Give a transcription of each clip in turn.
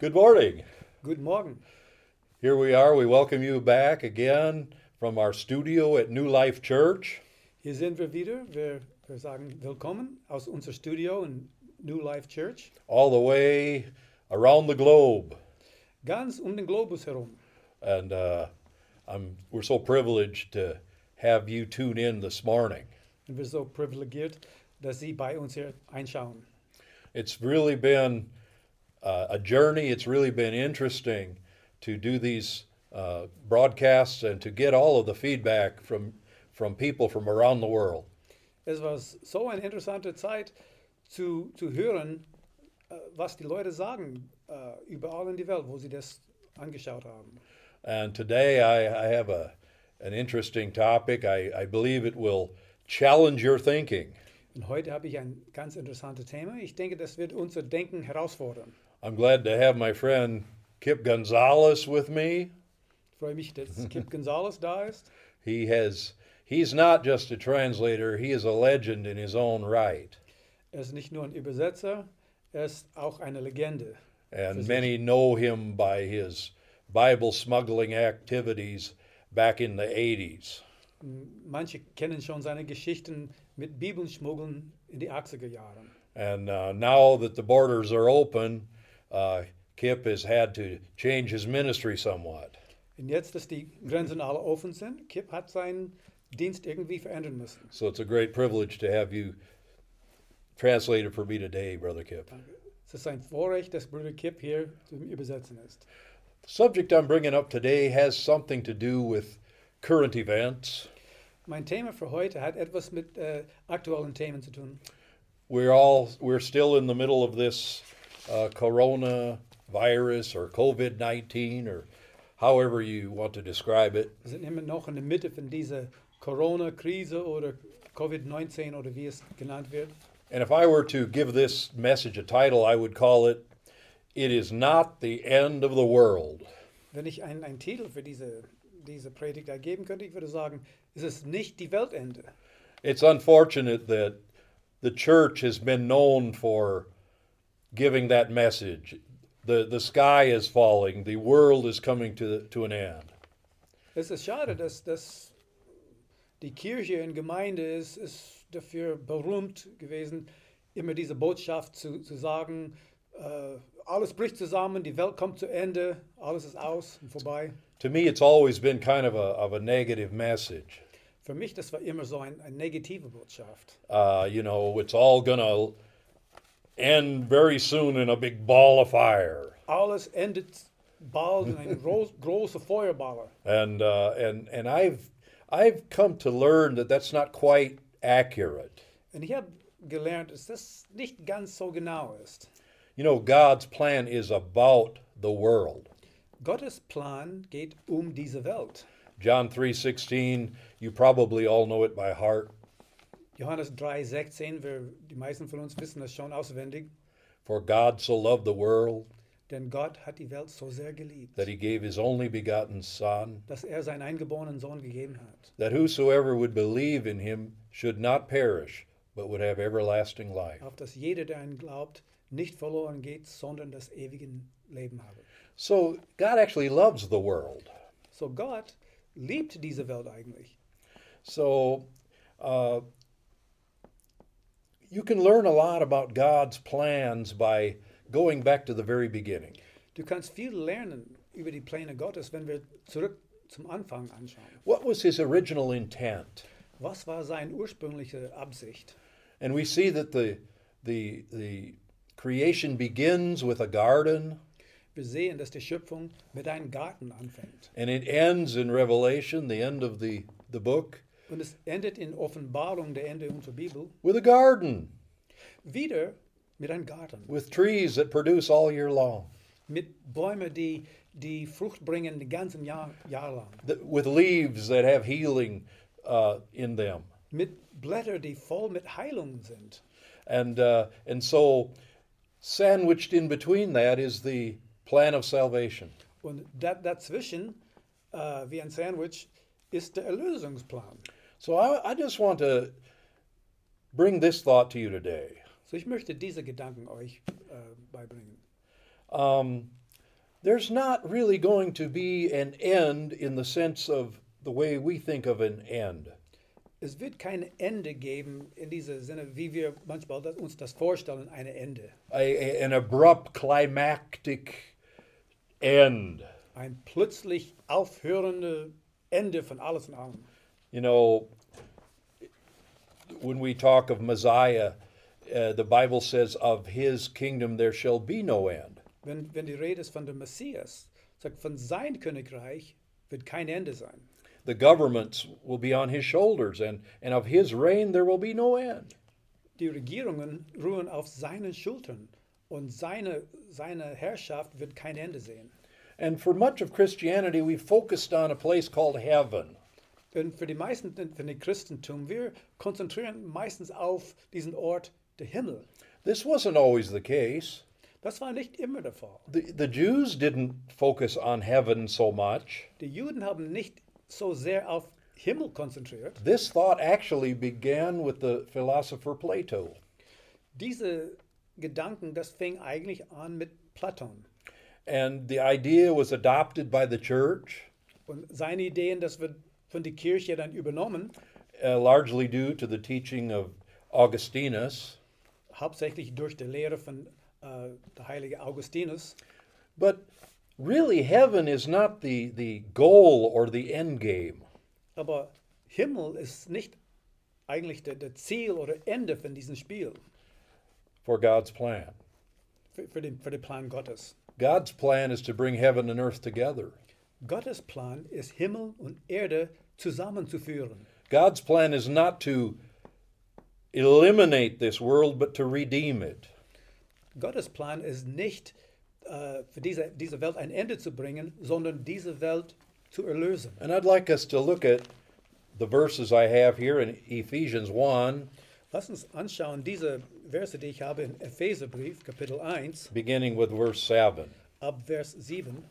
Good morning. Good morning. Here we are. We welcome you back again from our studio at New Life Church. Hier sind wir wieder. Wir, wir sagen willkommen aus unser Studio in New Life Church. all the way around the globe. Ganz um den Globus herum. And uh, I'm, we're so privileged to have you tune in this morning. Und wir sind so privilegiert, dass Sie bei uns hier einschauen. It's really been uh, a journey. It's really been interesting to do these uh, broadcasts and to get all of the feedback from, from people from around the world. Es war so eine interessante Zeit zu, zu hören, äh, was die Leute sagen, äh, überall in die Welt, wo sie das angeschaut haben. And today I, I have a, an interesting topic. I, I believe it will challenge your thinking. Und heute habe ich ein ganz interessantes Thema. Ich denke, das wird unser Denken herausfordern. I'm glad to have my friend Kip Gonzalez with me. Ich freue mich, dass Kip Gonzalez da ist. He has he's not just a translator, he is a legend in his own right. Er ist nicht nur ein Übersetzer, er ist auch eine Legende. And many know him by his Bible smuggling activities back in the 80s. Manche kennen schon seine Geschichten mit Bibelschmuggeln in die 80er Jahre. And uh, now that the borders are open, uh, Kip has had to change his ministry somewhat. Und jetzt, dass die Grenzen alle offen sind, Kip hat seinen Dienst irgendwie verändern müssen. So it's a great privilege to have you translated for me today, Brother Kip. Es ist ein Vorrecht, dass Bruder Kip hier zum Übersetzen ist. The subject I'm bringing up today has something to do with current events. Mein Thema für heute hat etwas mit äh, aktuellen Themen zu tun. We're all we're still in the middle of this uh, corona virus or COVID 19 or however you want to describe it. Wir sind immer noch in der Mitte von dieser Corona-Krise oder Covid-19 oder wie es genannt wird. And if I were to give this message a title, I would call it It is Not the End of the World. Wenn ich einen, einen Titel für diese, diese Predigt ergeben könnte, ich würde sagen, es ist nicht die Weltende. It's unfortunate that the church has been known for giving that message. The, the sky is falling, the world is coming to, to an end. Es ist schade, dass, dass die Kirche in Gemeinde ist, ist dafür berühmt gewesen, immer diese Botschaft zu, zu sagen, äh, alles bricht zusammen, die Welt kommt zu Ende, alles ist aus und vorbei. To me, it's always been kind of a, of a negative message. Für mich, das war immer so ein, eine negative Botschaft. Uh, you know, it's all to end very soon in a big ball of fire. Alles endet bald in eine groß, große Feuerballer. And, uh, and, and I've, I've come to learn that that's not quite accurate. Und ich habe gelernt, dass das nicht ganz so genau ist. You know, God's plan is about the world. Gottes Plan geht um diese Welt. John 3:16, you probably all know it by heart. Johannes 3,16, wir, die meisten von uns wissen das schon auswendig. For God so loved the world Denn Gott hat die Welt so sehr geliebt, that he gave his only begotten son dass er seinen eingeborenen Sohn gegeben hat, that whosoever would believe in him should not perish but would have everlasting life. auf dass jeder, der an ihn glaubt, nicht verloren geht, sondern das ewige Leben habe. So God actually loves the world. So Gott liebt diese Welt eigentlich. So uh, you can learn a lot about God's plans by going back to the very beginning. Du kannst viel lernen über die Pläne Gottes, wenn wir zurück zum Anfang anschauen. What was his original intent? Was war seine ursprüngliche Absicht? And we see that the the the creation begins with a garden Wir sehen, dass die Schöpfung mit einem Garten anfängt. and it ends in Revelation, the end of the, the book, Und es endet in Offenbarung, der Ende unserer Bibel, with a garden wieder mit einem Garten. with trees that produce all year long, Mit Bäumen, die, die Frucht bringen den ganzen Jahr, Jahr lang. with leaves that have healing uh, in them. Mit Blättern, die voll mit Heilung sind. And, uh, and so, sandwiched in between that is the plan of salvation. Und da, dazwischen, äh, wie ein Sandwich, ist der Erlösungsplan. So, I, I just want to bring this thought to you today. So ich möchte diese Gedanken euch äh, beibringen. Um, there's not really going to be an end in the sense of the way we think of an end. Es wird kein Ende geben in diesem Sinne, wie wir manchmal das, uns das vorstellen, ein Ende. A, an abrupt climactic end. Ein plötzlich aufhörende Ende von alles und allem. You know, when we talk of Messiah, uh, the Bible says, Of his kingdom there shall be no end. Wenn, wenn die Rede ist von dem Messias, sagt von sein Königreich wird kein Ende sein. The governments will be on his shoulders, and, and of his reign there will be no end. Die Regierungen ruhen auf seinen Schultern und seine, seine Herrschaft wird kein Ende sehen. And for much of Christianity, we focused on a place called heaven. Und für die meisten von dem Christentum, wir konzentrieren meistens auf diesen Ort, der Himmel. This wasn't always the case. Das war nicht immer der Fall. The, the Jews didn't focus on heaven so much. Die Juden haben nicht so sehr auf Himmel konzentriert. This thought actually began with the philosopher Plato. Diese Gedanken, das fing eigentlich an mit Platon. And the idea was adopted by the church, Und seine Ideen, das wird von der Kirche dann übernommen, uh, largely due to the teaching of Augustinus. hauptsächlich durch die Lehre von äh, der heilige Augustinus. But really, heaven is not the, the goal or the end game. Aber Himmel ist nicht eigentlich der, der Ziel oder Ende von diesem Spiel, for God's plan. für, für, den, für den Plan Gottes. God's plan is to bring heaven and earth together. Gottes Plan ist, Himmel und Erde zusammenzuführen. God's plan is not to eliminate this world, but to redeem it. Gottes Plan ist nicht, äh, für diese, diese Welt ein Ende zu bringen, sondern diese Welt zu erlösen. And I'd like us to look at the verses I have here in Ephesians 1, Lass uns anschauen diese Verse, die ich habe im Epheserbrief, Kapitel 1, beginning with verse 7. ab Vers 7.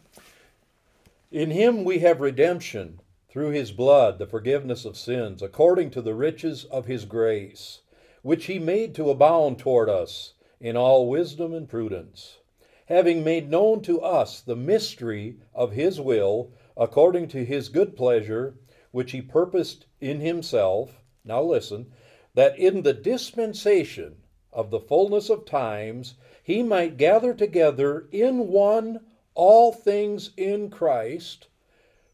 In him we have redemption through his blood, the forgiveness of sins, according to the riches of his grace, which he made to abound toward us in all wisdom and prudence, having made known to us the mystery of his will, according to his good pleasure, which he purposed in himself. Now listen, that in the dispensation of the fullness of times he might gather together in one all things in Christ,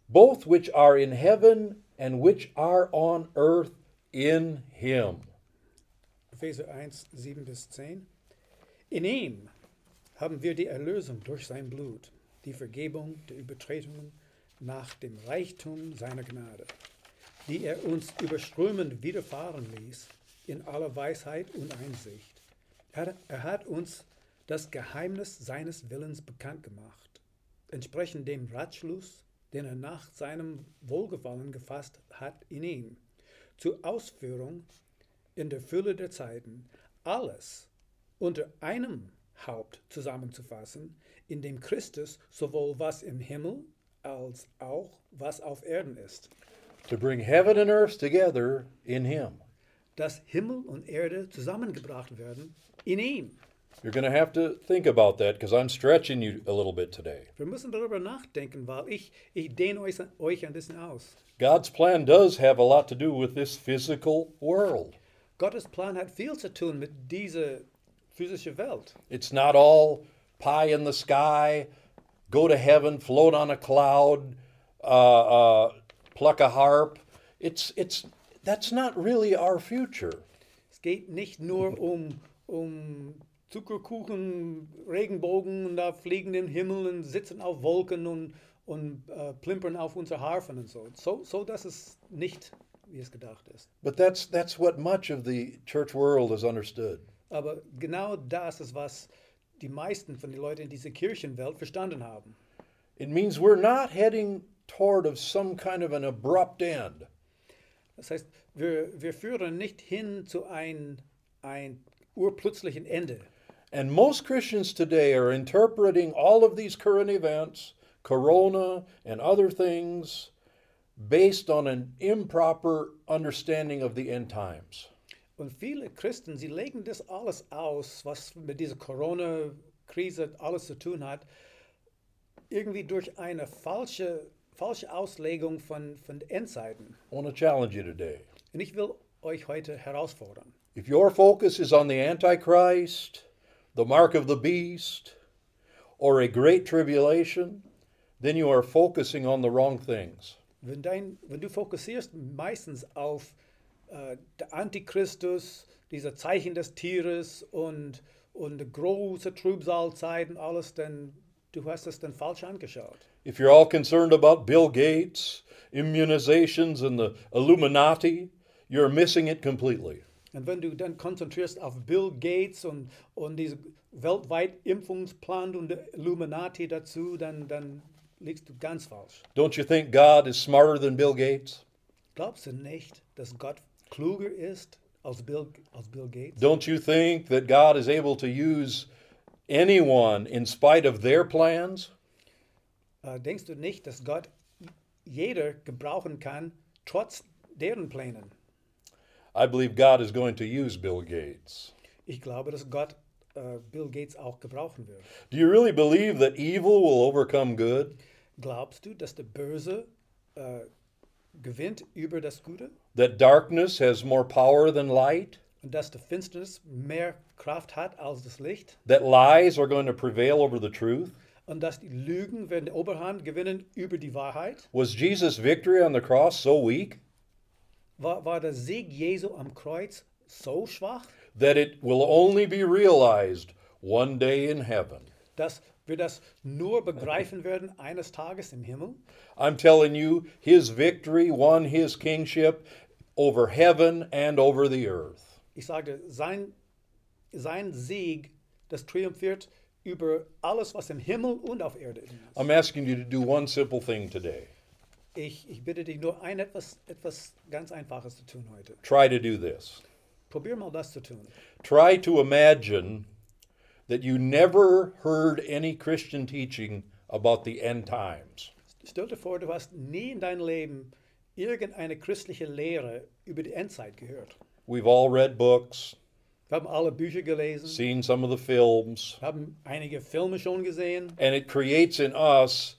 both which are in heaven and which are on earth in him. Epheser 1, 7 bis 10. In ihm haben wir die Erlösung durch sein Blut, die Vergebung der Übertretungen nach dem Reichtum seiner Gnade, die er uns überströmend widerfahren ließ in aller Weisheit und Einsicht. Er, er hat uns das Geheimnis seines Willens bekannt gemacht, entsprechend dem Ratschluss, den er nach seinem Wohlgefallen gefasst hat in ihm, zur Ausführung in der Fülle der Zeiten alles unter einem Haupt zusammenzufassen, in dem Christus sowohl was im Himmel als auch was auf Erden ist. To bring heaven and earth together in him. Dass Himmel und Erde zusammengebracht werden in ihm. You're going to have to think about that because I'm stretching you a little bit today. Wir müssen darüber nachdenken, weil ich, ich dehne euch, euch ein bisschen aus. God's plan does have a lot to do with this physical world. Gottes Plan hat viel zu tun mit dieser physischen Welt. It's not all pie in the sky, go to heaven, float on a cloud, uh, uh, pluck a harp. It's, it's, that's not really our future. Es geht nicht nur um, um Zuckerkuchen, Regenbogen und da fliegen im Himmel und sitzen auf Wolken und, und äh, plimpern auf unsere Harfen und so. So, so dass es nicht, wie es gedacht ist. But that's, that's what much of the church world has understood. Aber genau das ist, was die meisten von den Leuten in dieser Kirchenwelt verstanden haben. It means we're not heading toward of some kind of an abrupt end. Das heißt, wir, wir führen nicht hin zu ein, ein urplötzlichen Ende. And most Christians today are interpreting all of these current events, Corona and other things, based on an improper understanding of the end times. Und viele Christen, sie legen das alles aus, was mit dieser Corona-Krise alles zu tun hat, irgendwie durch eine falsche, falsche Auslegung von, von Endzeiten. I want to challenge you today. Und ich will euch heute herausfordern. If your focus is on the Antichrist, the mark of the beast, or a great tribulation, then you are focusing on the wrong things. Wenn, dein, wenn du fokussierst meistens auf äh, der Antichristus, diese Zeichen des Tieres und, und große Trübsalzeiten, alles, dann du hast es dann falsch angeschaut. If you're all concerned about Bill Gates, immunizations, and the Illuminati, you're missing it completely. Und wenn du dann konzentrierst auf Bill Gates und, und diese weltweit Impfungsplan und Illuminati dazu, dann, dann liegst du ganz falsch. Don't you think God is smarter than Bill Gates? Glaubst du nicht, dass Gott kluger ist als Bill, als Bill Gates? Don't you think that God is able to use anyone in spite of their plans? Äh, denkst du nicht, dass Gott jeder gebrauchen kann, trotz deren Plänen? I believe God is going to use Bill Gates. Ich glaube, dass Gott äh, Bill Gates auch gebrauchen wird. Do you really believe that evil will overcome good? Glaubst du, dass der Böse äh, gewinnt über das Gute That darkness has more power than light? und dass die Finsternis mehr Kraft hat als das Licht That lies are going to prevail over the truth? und dass die Lügen werden die Oberhand gewinnen über die Wahrheit? Was Jesus' victory on the cross so weak War, war der Sieg Jesu am Kreuz so schwach, that it will only be realized one day in heaven? dass wir das nur begreifen werden eines Tages im Himmel? I'm telling you, his victory won his kingship over heaven and over the earth. Ich sage, sein, sein Sieg, das triumphiert über alles, was im Himmel und auf Erde ist. I'm asking you to do one simple thing today. Ich, ich bitte dich nur ein etwas, etwas ganz Einfaches zu tun heute. Try to do this. Probier mal das zu tun. Try to imagine that you never heard any Christian teaching about the end times. Stell dir vor, du hast nie in deinem Leben irgendeine christliche Lehre über die Endzeit gehört. We've all read books, Wir haben alle Bücher gelesen, seen some of the films, wir haben einige Filme schon gesehen and it creates in us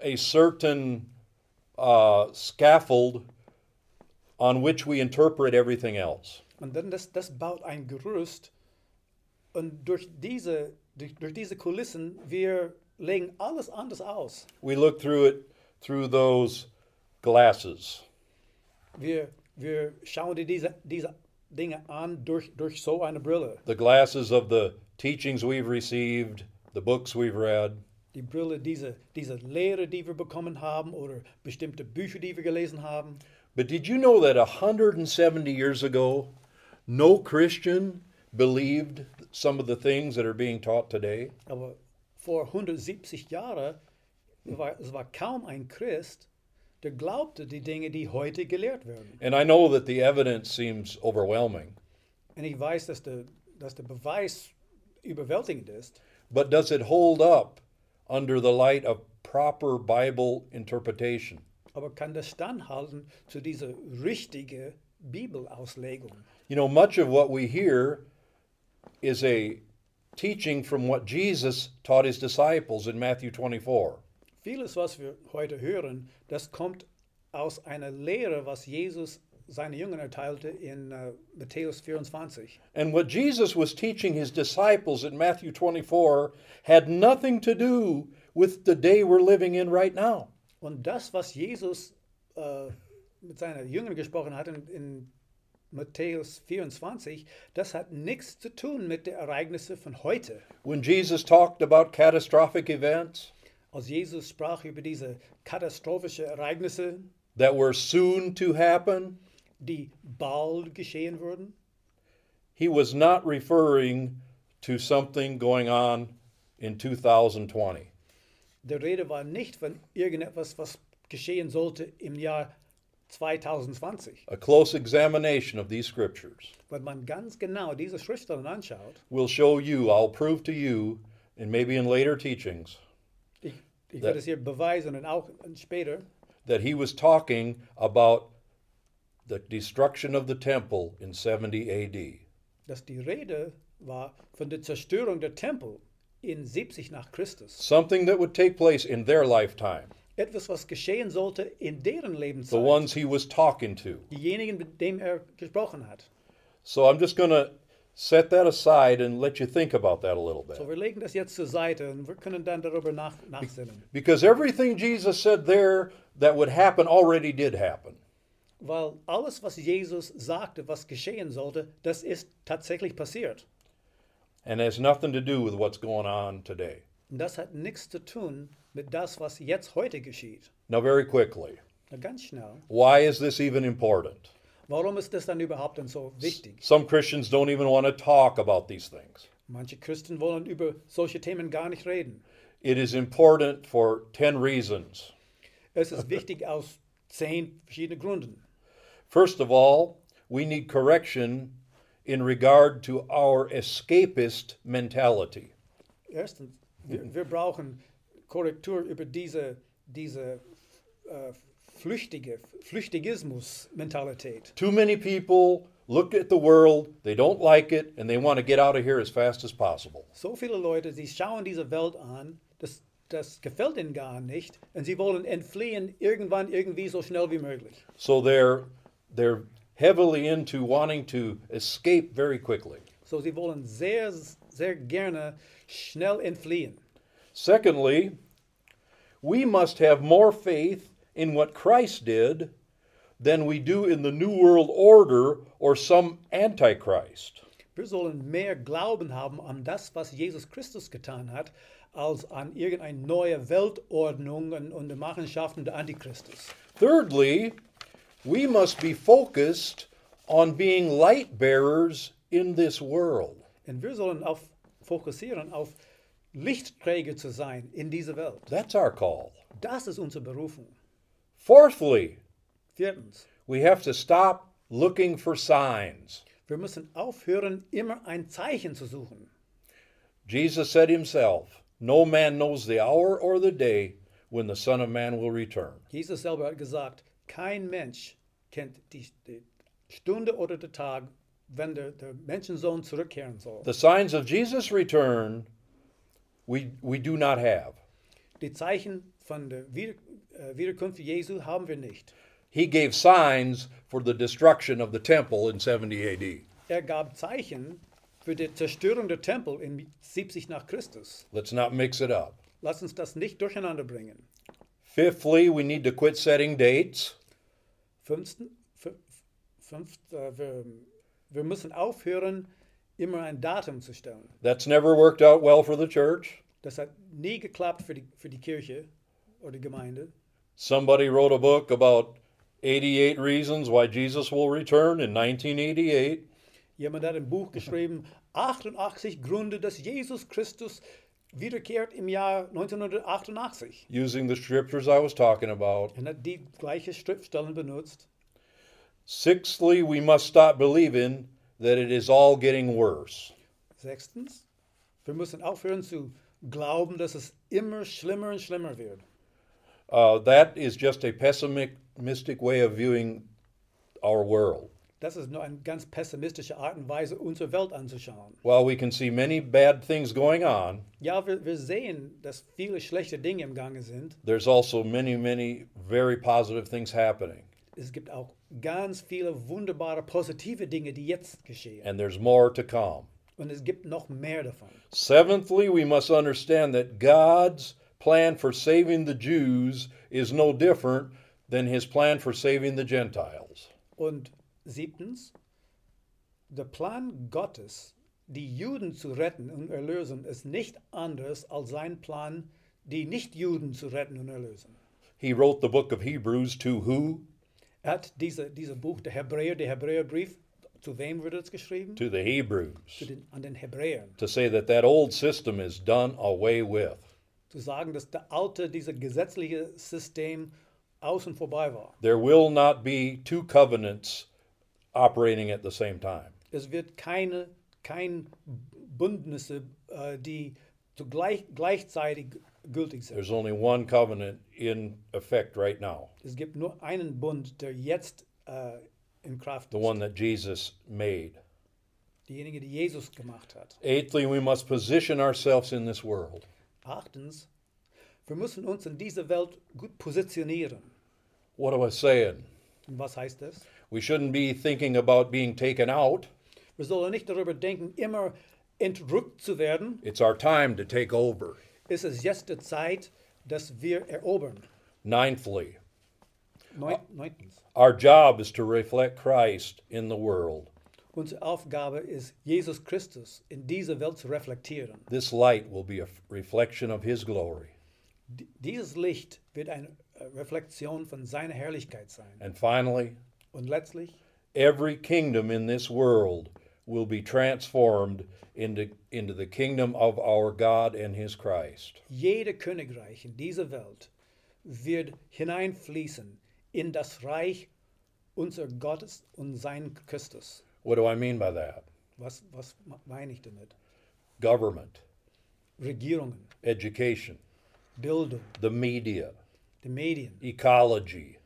a certain uh, scaffold on which we interpret everything else. und dann das, das baut ein Gerüst und durch diese, durch, durch diese Kulissen, wir legen alles anders aus. We look through it through those glasses. Wir, wir schauen dir diese, diese Dinge an durch, durch so eine Brille. The glasses of the teachings we've received, the books we've read. Die Brille, diese, diese Lehre, die wir bekommen haben oder bestimmte Bücher, die wir gelesen haben. But did you know that 170 years ago, no Christian believed some of the things that are being taught today? Aber vor 170 Jahren war es war kaum ein Christ, der glaubte die Dinge, die heute gelehrt werden. And I know that the evidence seems overwhelming, Und ich weiß, dass der, dass der Beweis überwältigend ist. but does it hold up under the light of proper Bible interpretation? Aber kann das standhalten zu dieser richtigen Bibelauslegung? You know, much of what we hear is a teaching from what Jesus taught his disciples in Matthew 24. Vieles, was wir heute hören, das kommt aus einer Lehre, was Jesus seine Jünger erteilte in äh, Matthäus 24. And what Jesus was teaching his disciples in Matthew 24 had nothing to do with the day we're living in right now. Und das, was Jesus äh, mit seinen Jüngern gesprochen hat in, in Matthäus 24, das hat nichts zu tun mit den Ereignissen von heute. When Jesus talked about catastrophic events Als Jesus sprach über diese katastrophischen Ereignisse, that were soon to happen, die bald geschehen würden, he was not referring to something going on in 2020. der Rede war nicht von irgendetwas, was geschehen sollte im Jahr 2020. A close examination of these scriptures Wenn man ganz genau diese Schriftstellen anschaut, will show you, I'll prove to you, and maybe in later teachings, ich werde es hier beweisen und auch später, that he was talking about the destruction of the temple in 70 AD. dass die Rede war von der Zerstörung der Tempel in 70 nach Christus. something that would take place in their lifetime, Etwas, was geschehen sollte in deren the Lebenszeit. ones he was talking to. Diejenigen, mit denen er gesprochen hat. So I'm just going to set that aside and let you think about that a little bit. So, wir legen das jetzt zur Seite und wir können dann darüber nach, nachsinnen. Because everything Jesus said there that would happen already did happen. Weil alles, was Jesus sagte, was geschehen sollte, das ist tatsächlich passiert. and has nothing to do with what's going on today. Und das hat nichts zu tun mit das, was jetzt heute geschieht. Now, very quickly, Na, ganz schnell. why is this even important? Warum ist das dann überhaupt denn so wichtig? Some Christians don't even want to talk about these things. Manche Christen wollen über solche Themen gar nicht reden. It is important for 10 reasons. Es ist wichtig aus zehn verschiedenen Gründen. First of all, we need correction in regard to our escapist mentality. Erstens, wir, wir brauchen Korrektur über diese, diese äh, flüchtige Flüchtigismus-Mentalität. Too many people look at the world, they don't like it, and they want to get out of here as fast as possible. So viele Leute, sie schauen diese Welt an, das, das gefällt ihnen gar nicht und sie wollen entfliehen irgendwann irgendwie so schnell wie möglich. So they're they're heavily into wanting to escape very quickly. So sie wollen sehr, sehr gerne schnell entfliehen. Secondly, we must have more faith in what Christ did than we do in the New World Order or some Antichrist. Wir sollen mehr Glauben haben an das, was Jesus Christus getan hat, als an irgendeine neue Weltordnung und, die Machenschaften der Antichristus. Thirdly, we must be focused on being light bearers in this world. Und wir sollen auf, fokussieren auf Lichtträger zu sein in dieser Welt. That's our call. Das ist unsere Berufung. Fourthly, Viertens, we have to stop looking for signs. wir müssen aufhören, immer ein Zeichen zu suchen. Jesus said himself, No man knows the hour or the day when the Son of Man will return. Jesus selber hat gesagt, kein Mensch kennt die, die Stunde oder den Tag, wenn der, der Menschensohn zurückkehren soll. The signs of Jesus' return we, we do not have. Die Zeichen von der Wieder, äh, Wiederkunft Jesu haben wir nicht. He gave signs for the destruction of the temple in 70 AD. Er gab Zeichen für die Zerstörung der Tempel in 70 nach Christus. Let's not mix it up. Lass uns das nicht durcheinander bringen. Fifthly, we need to quit setting dates. Fünften, fü- fünft, äh, wir, wir müssen aufhören, immer ein Datum zu stellen. That's never worked out well for the church. Das hat nie geklappt für die, für die Kirche oder die Gemeinde. Somebody wrote a book about 88 reasons why Jesus will return in 1988. Jemand hat ein Buch geschrieben, 88 Gründe, dass Jesus Christus wiederkehrt im Jahr 1988. using the scriptures I was talking about. Und hat die gleiche Schriftstellen benutzt. Sixthly, we must stop believing that it is all getting worse. Sechstens, wir müssen aufhören zu glauben, dass es immer schlimmer und schlimmer wird. Uh, that is just a pessimistic way of viewing our world. Das ist nur eine ganz pessimistische Art und Weise, unsere Welt anzuschauen. While we can see many bad things going on, Ja, wir, wir sehen, dass viele schlechte Dinge im Gange sind. there's also many, many very positive things happening. Es gibt auch ganz viele wunderbare, positive Dinge, die jetzt geschehen. And there's more to come. Und es gibt noch mehr davon. Seventhly, we must understand that God's plan for saving the Jews is no different than his plan for saving the Gentiles. Und siebtens, der Plan Gottes, die Juden zu retten und erlösen, ist nicht anders als sein Plan, die Nichtjuden zu retten und erlösen. He wrote the book of Hebrews to who? Er hat diese, dieses Buch, der Hebräer, der Hebräerbrief, zu wem wird es geschrieben? To the Hebrews. Zu den, an den Hebräern. To say that that old system is done away with. Zu sagen, dass der alte, dieses gesetzliche System außen vorbei war. There will not be two covenants operating at the same time. Es wird keine kein Bündnisse, äh, die zugleich, gleichzeitig gültig sind. There's only one covenant in effect right now, Es gibt nur einen Bund, der jetzt äh, in Kraft the ist. one that Jesus made. diejenige, die Jesus gemacht hat. Eighthly, we must position ourselves in this world. Achtens, wir müssen uns in dieser Welt gut positionieren. What am I saying? Und was heißt das? We shouldn't be thinking about being taken out. Wir sollen nicht darüber denken, immer entrückt zu werden. It's our time to take over. Es ist jetzt die Zeit, dass wir erobern. Ninthly, Neun, neuntens, our job is to reflect Christ in the world. unsere Aufgabe ist, Jesus Christus in dieser Welt zu reflektieren. This light will be a f- reflection of His glory. D- Dieses Licht wird eine äh, Reflexion von seiner Herrlichkeit sein. And finally, Und letztlich, every kingdom in this world will be transformed into, into the kingdom of our God and His Christ. jede Königreich in dieser Welt wird hineinfließen in das Reich unser Gottes und sein Christus. What do I mean by that? Was, was meine ich damit? Government, Regierungen, education, Bildung, the media, die Medien, ecology,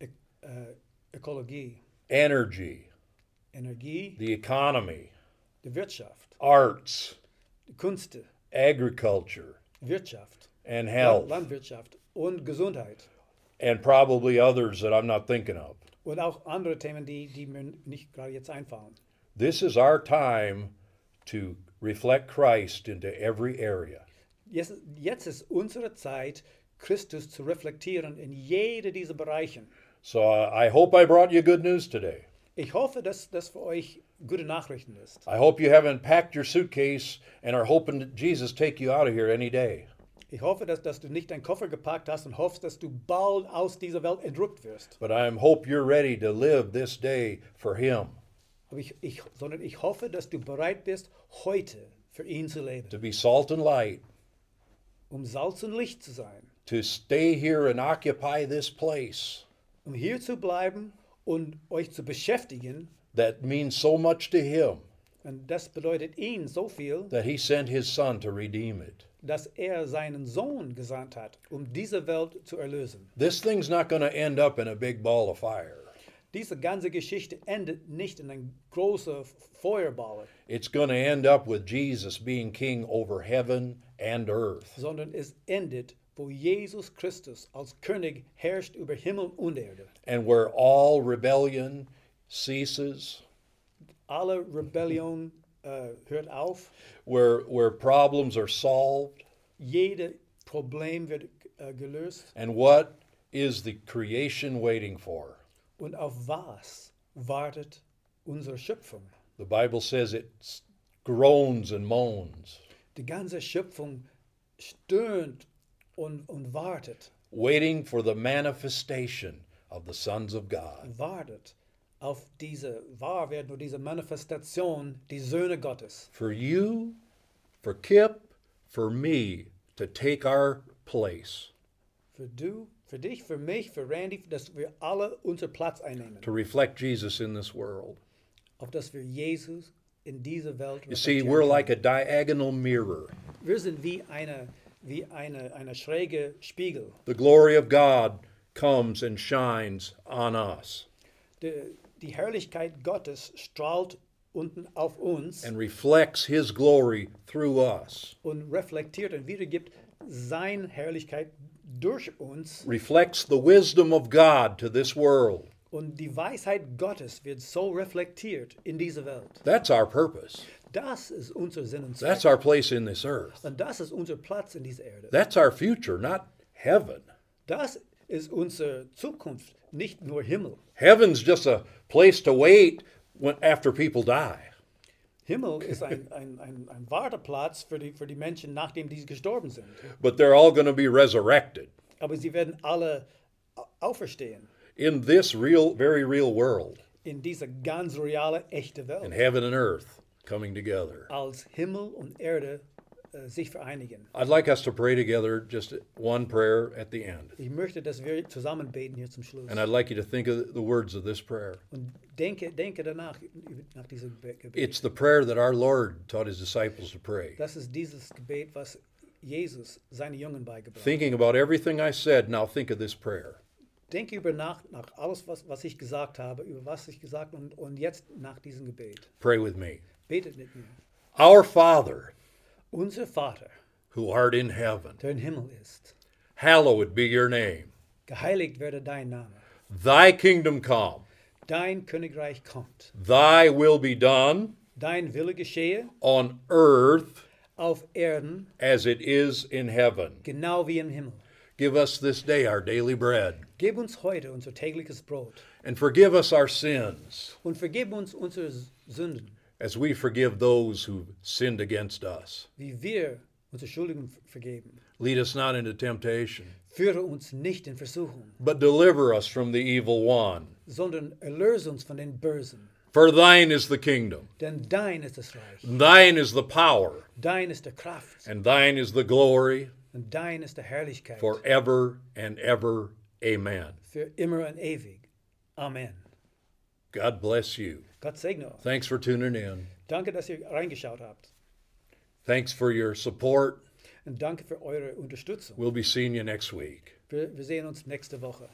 Ök äh, Ökologie, energy, Energie, the economy, die Wirtschaft, arts, die Künste, agriculture, Wirtschaft, and health, Landwirtschaft. Und Gesundheit. and probably others that I'm not thinking of. Und auch andere Themen, die, die mir nicht gerade jetzt einfallen. This is our time to reflect Christ into every area. Jetzt, jetzt ist unsere Zeit, Christus zu reflektieren in jede dieser Bereiche. So uh, I hope I brought you good news today. Ich hoffe, dass das für euch gute Nachrichten ist. I hope you haven't packed your suitcase and are hoping that Jesus take you out of here any day. Ich hoffe, dass, dass du nicht deinen Koffer gepackt hast und hoffst, dass du bald aus dieser Welt entrückt wirst. But I am hope you're ready to live this day for Him, Aber ich, ich, sondern ich hoffe, dass du bereit bist, heute für ihn zu leben, to be salt and light, um Salz und Licht zu sein, to stay here and occupy this place um hier zu bleiben und euch zu beschäftigen. that means so much to Him Und das bedeutet ihn so viel, that He sent His Son to redeem it. dass er seinen Sohn gesandt hat, um diese Welt zu erlösen. This thing's not going to end up in a big ball of fire. Diese ganze Geschichte endet nicht in einem großen Feuerball, It's going to end up with Jesus being king over heaven and earth. sondern es endet, wo Jesus Christus als König herrscht über Himmel und Erde. and where all rebellion ceases, Alle Rebellion eh, äh, hört auf, where, where problems are solved, jede Problem wird äh, eh, gelöst. and what is the creation waiting for? Und auf was wartet unsere Schöpfung? The Bible says it groans and moans, Die ganze Schöpfung stöhnt und, und wartet, waiting for the manifestation of the sons of God. wartet auf diese oder diese Manifestation, die Söhne Gottes. For you, for Kip, for me to take our place, Für du, für dich, für mich, für Randy, dass wir alle unseren Platz einnehmen, to reflect Jesus in this world. auf dass wir Jesus in dieser Welt You see, we're like a diagonal mirror. Wir sind wie eine, wie eine, eine schräge Spiegel. The glory of God comes and shines on us Die, die Herrlichkeit Gottes strahlt unten auf uns and reflects His glory through us, und reflektiert und wiedergibt seine Herrlichkeit durch uns. reflects the wisdom of God to this world. Und die Weisheit Gottes wird so reflektiert in dieser Welt. That's our purpose. Das ist unser Sinn und That's our place in this earth. Und das ist unser Platz in dieser Erde. That's our future, not heaven. Das ist unsere Zukunft, nicht nur Himmel. Heaven's just a place to wait when, after people die. Himmel ist ein, ein, ein, ein Warteplatz für die, für die Menschen, nachdem die gestorben sind. But they're all going to be resurrected Aber sie werden alle auferstehen in this real, very real world, in dieser ganz reale, echte in heaven and earth coming together. als Himmel und Erde äh, sich vereinigen. I'd like us to pray together just one prayer at the end. Ich möchte, dass wir zusammen beten hier zum Schluss. And I'd like you to think of the words of this prayer. Und denke, denke danach, nach diesem Gebet. It's the prayer that our Lord taught his disciples to pray. Das ist dieses Gebet, was Jesus seine Jungen beigebracht. Thinking about everything I said, now think of this prayer. Denke über nach, nach alles, was, was ich gesagt habe, über was ich gesagt habe und, und jetzt nach diesem Gebet. Pray with me. Betet mit mir. Our Father, Unser Vater, who art in heaven, der im Himmel ist, hallowed be your name. geheiligt werde dein Name. Thy kingdom come, Dein Königreich kommt. thy will be done Dein Wille geschehe on earth auf Erden, as it is in heaven. genau wie im Himmel. Give us this day our daily bread, Gib uns heute unser tägliches Brot and forgive us our sins und vergib uns unsere Sünden, as we forgive those who sinned against us. wie wir unsere Schuldigen vergeben. Lead us not into temptation, Führe uns nicht in Versuchung, but deliver us from the evil one. sondern erlöse uns von den Bösen. For thine is the kingdom, Denn dein ist das Reich, thine is the power, dein ist der Kraft and thine is the glory und dein ist der Herrlichkeit forever and ever. Amen. für immer und ewig. Amen. God bless you. Gott segne euch. Thanks for tuning in. Danke, dass ihr reingeschaut habt. Thanks for your support. Und danke für eure Unterstützung. We'll be seeing you next week. Wir, wir sehen uns nächste Woche.